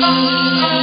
啊。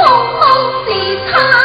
风风的他。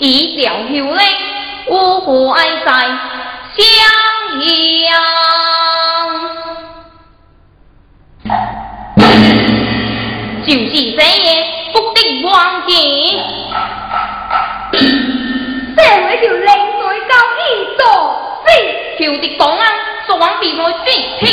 一条秀令，呜呼哀在襄阳，就是这夜不的王景。这位就另在高义做事，求的讲啊，说往比我先听。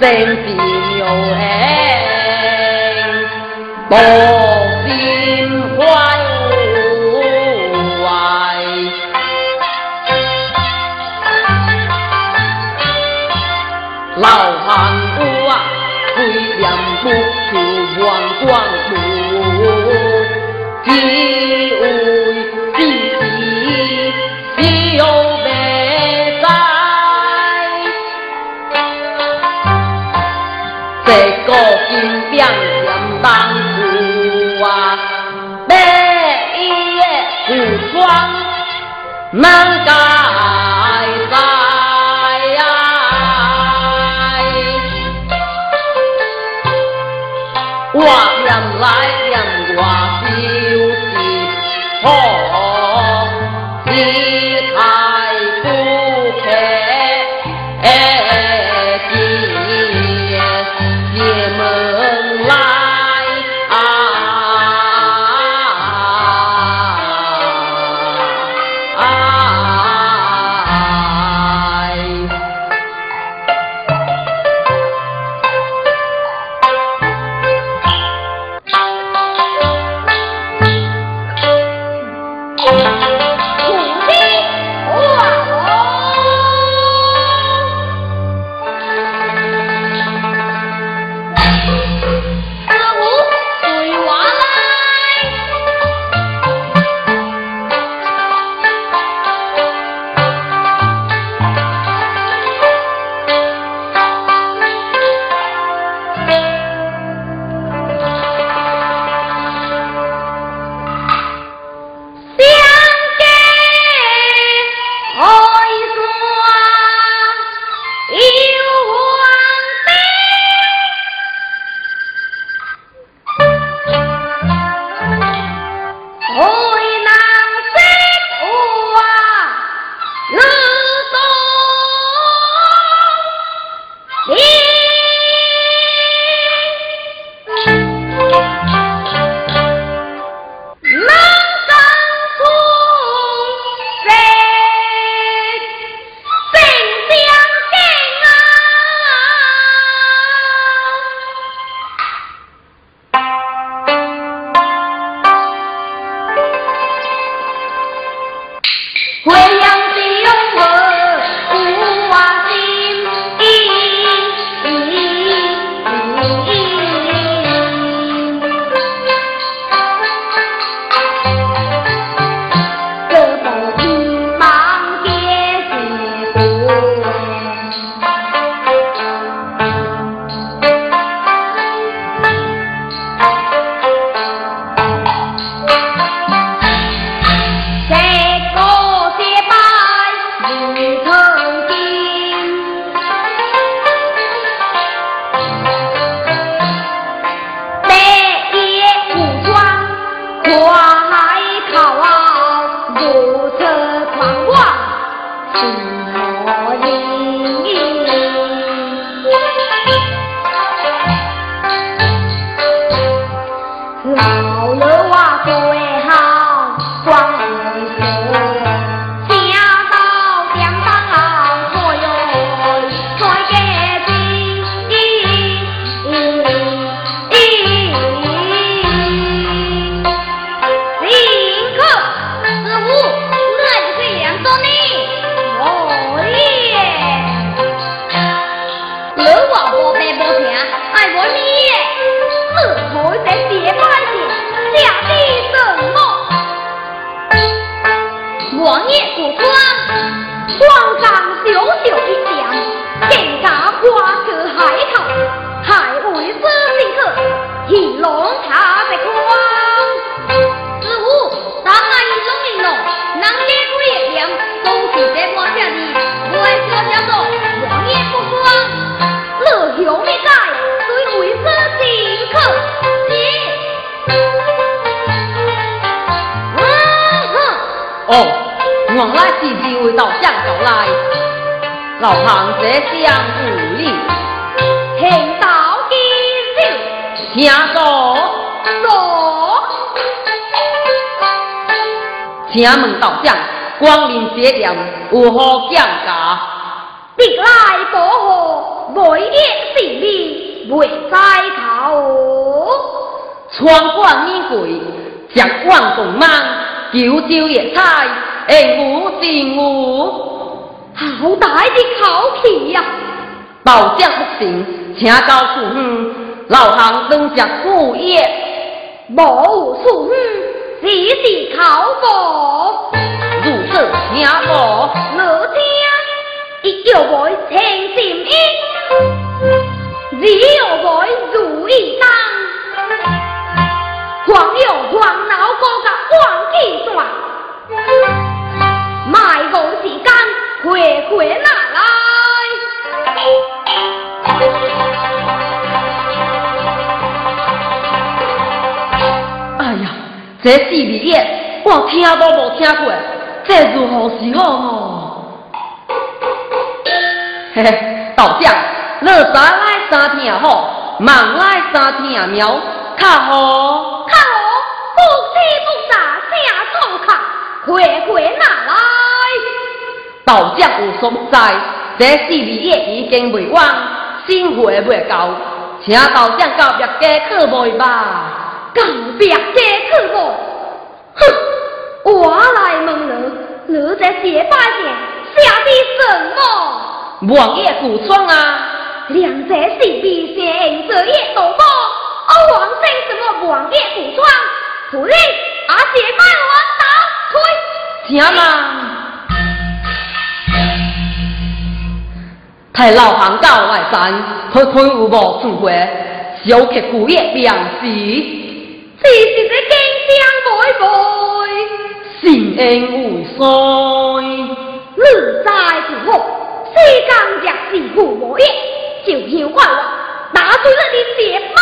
真是牛哎，道将，光临节店有何讲价？历来保护每日性命，未在头。穿冠衣贵，将万共忙，九州野菜，会无尽无。好大的口气呀！道将不行，请告诉哼，老行登下副业，无有错误，只是口误。如此听无？我听，一有会听心音，二有会如意当。黄有黄脑哥甲黄气线，卖无时间，快快拿哎呀，这四字眼我听都无听过，这如何是好哦？嘿嘿，道长，你早来三天好，晚来三天苗，较好。看我不气不傻，正冲卡，快快拿来！道长有所在，这四字眼已经未完，新会未到，请道长到别家去买吧。告别家去无？哼！我来问你，你在结拜前下的什么？王爷古装啊！两者是必先这夜斗波，而王生什么王爷古装？徒弟，阿姐拜我打退。请嘛！太老行到外山，看看有无出回，小客古夜良时，只是这金香妹妹，心恩无衰。你在乎我，世间若是父母一，就要怪我打碎了你血脉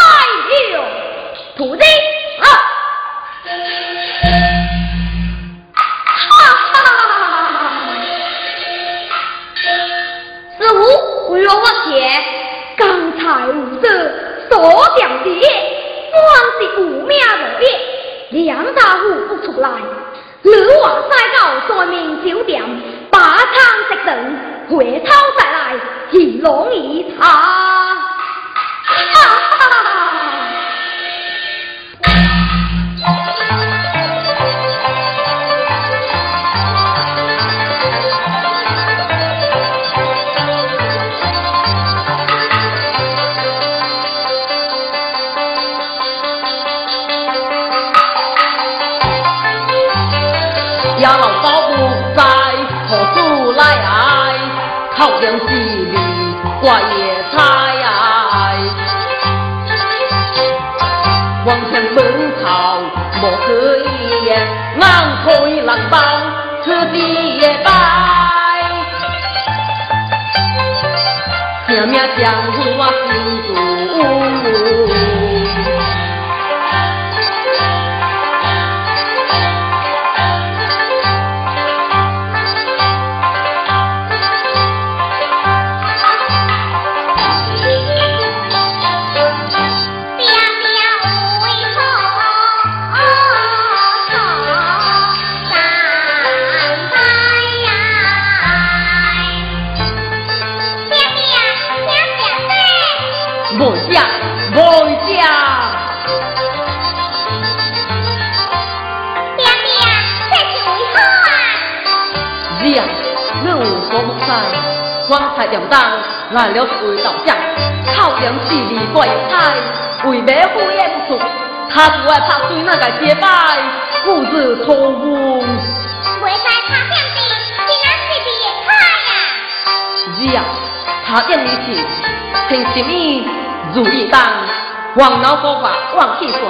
黄脑高挂，黄气算，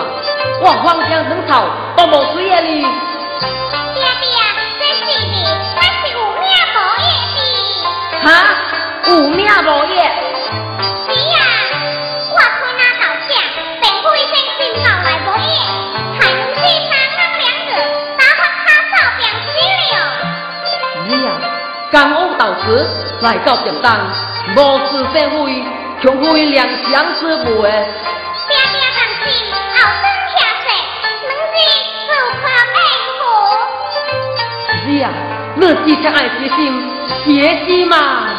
黄黄江生草都无水的哩。爹爹，这是的，那是有命无业的。哈，有命无业？是呀，我看那道长，并不会真心闹来无业，还不是三人两个打发他照表死时来到店东，无事便会，却会两相思母诶。啊，你只想爱决心，别急嘛。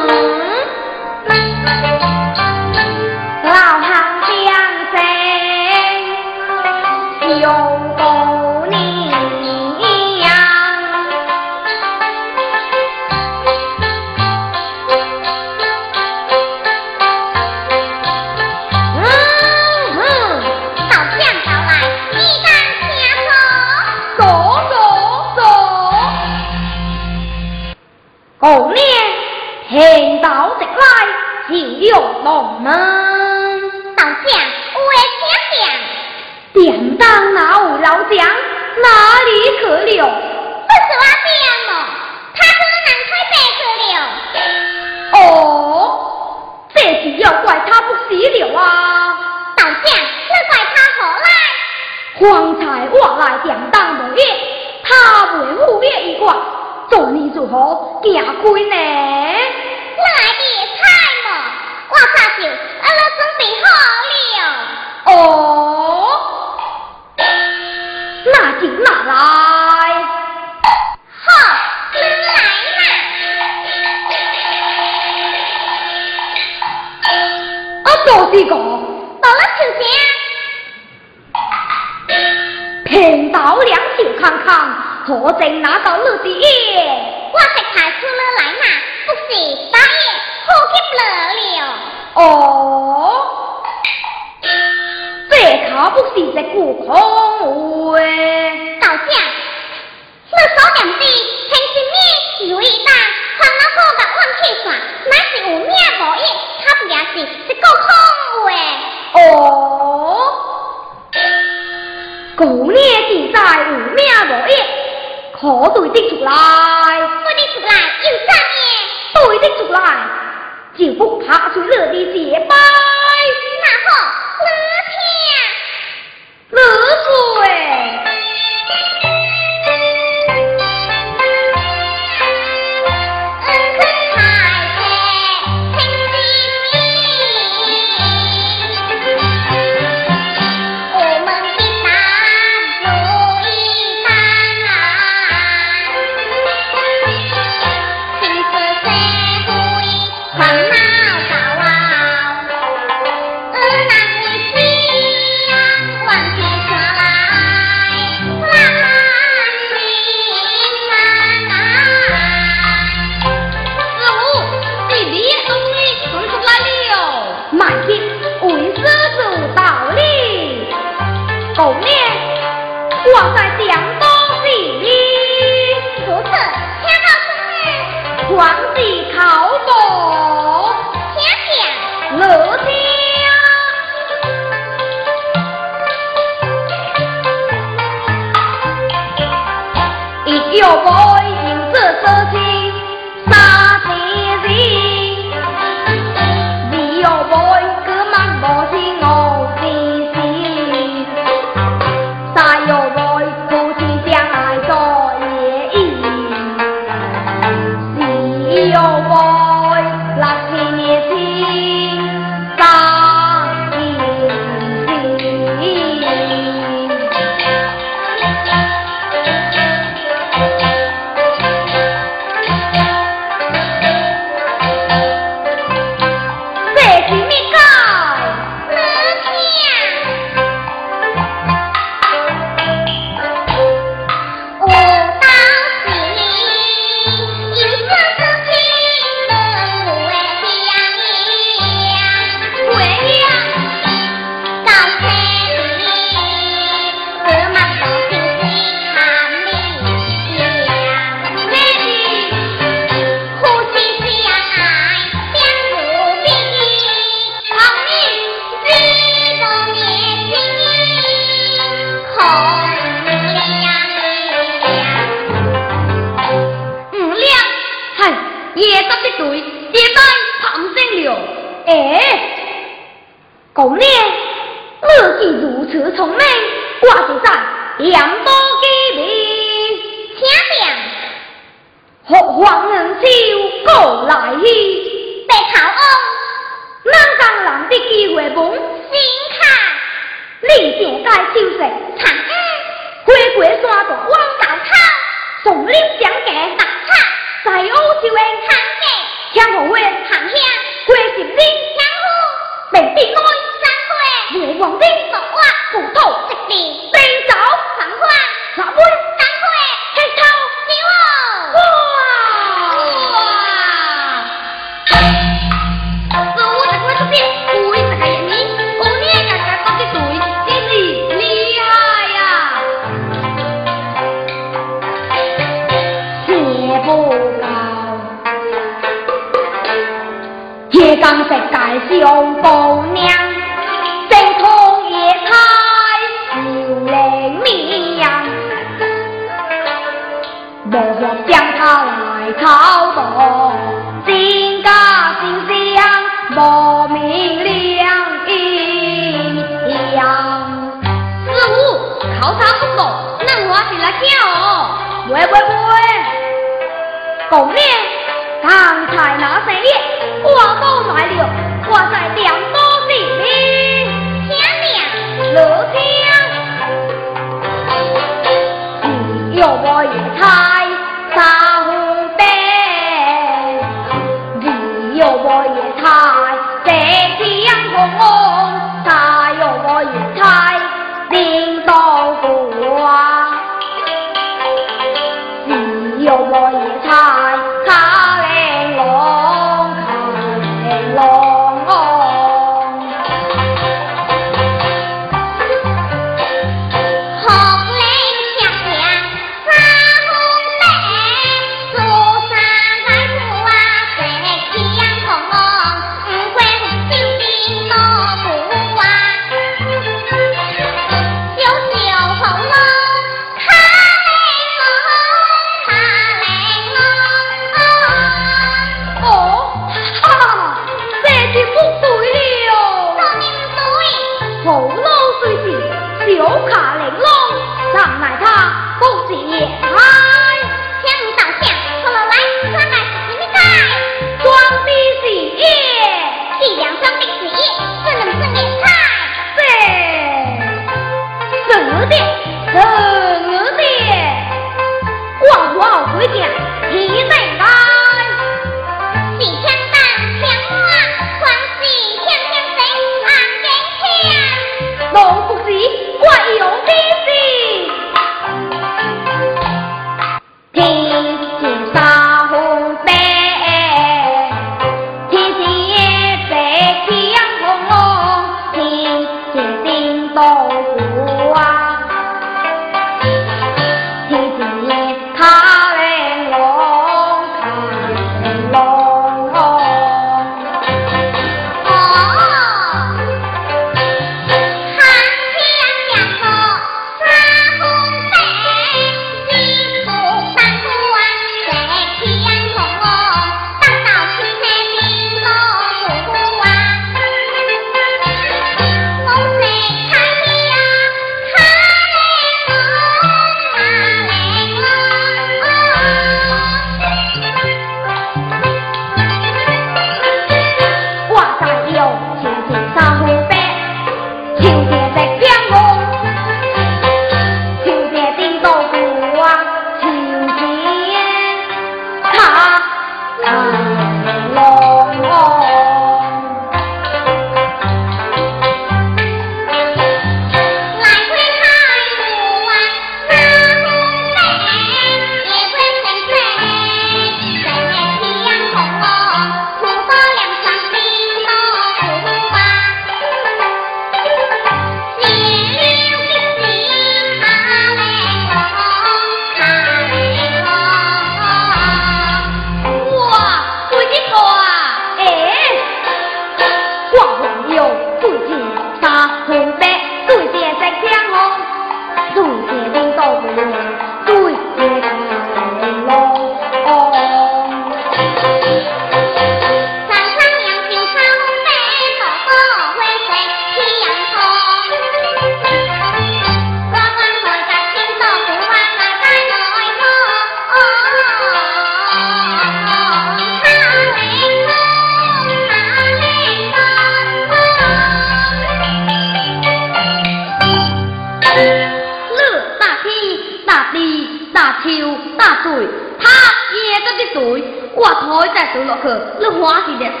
我是历史，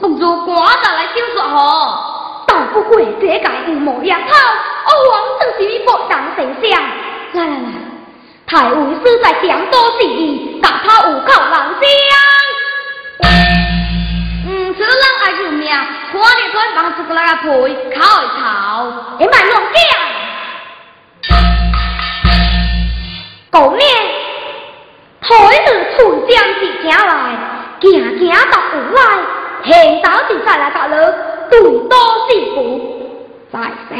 不如赶早来收拾好。倒不过这届有毛野草，我王正是你不当丞相。来来来，太尉死在江都之役，打他口难藉。嗯，这人爱救命，看你穿房子过人个陪，靠一靠，你卖弄假。狗头一着出江一家来。行行到屋外，行到就再来到楼，最多幸福，再写。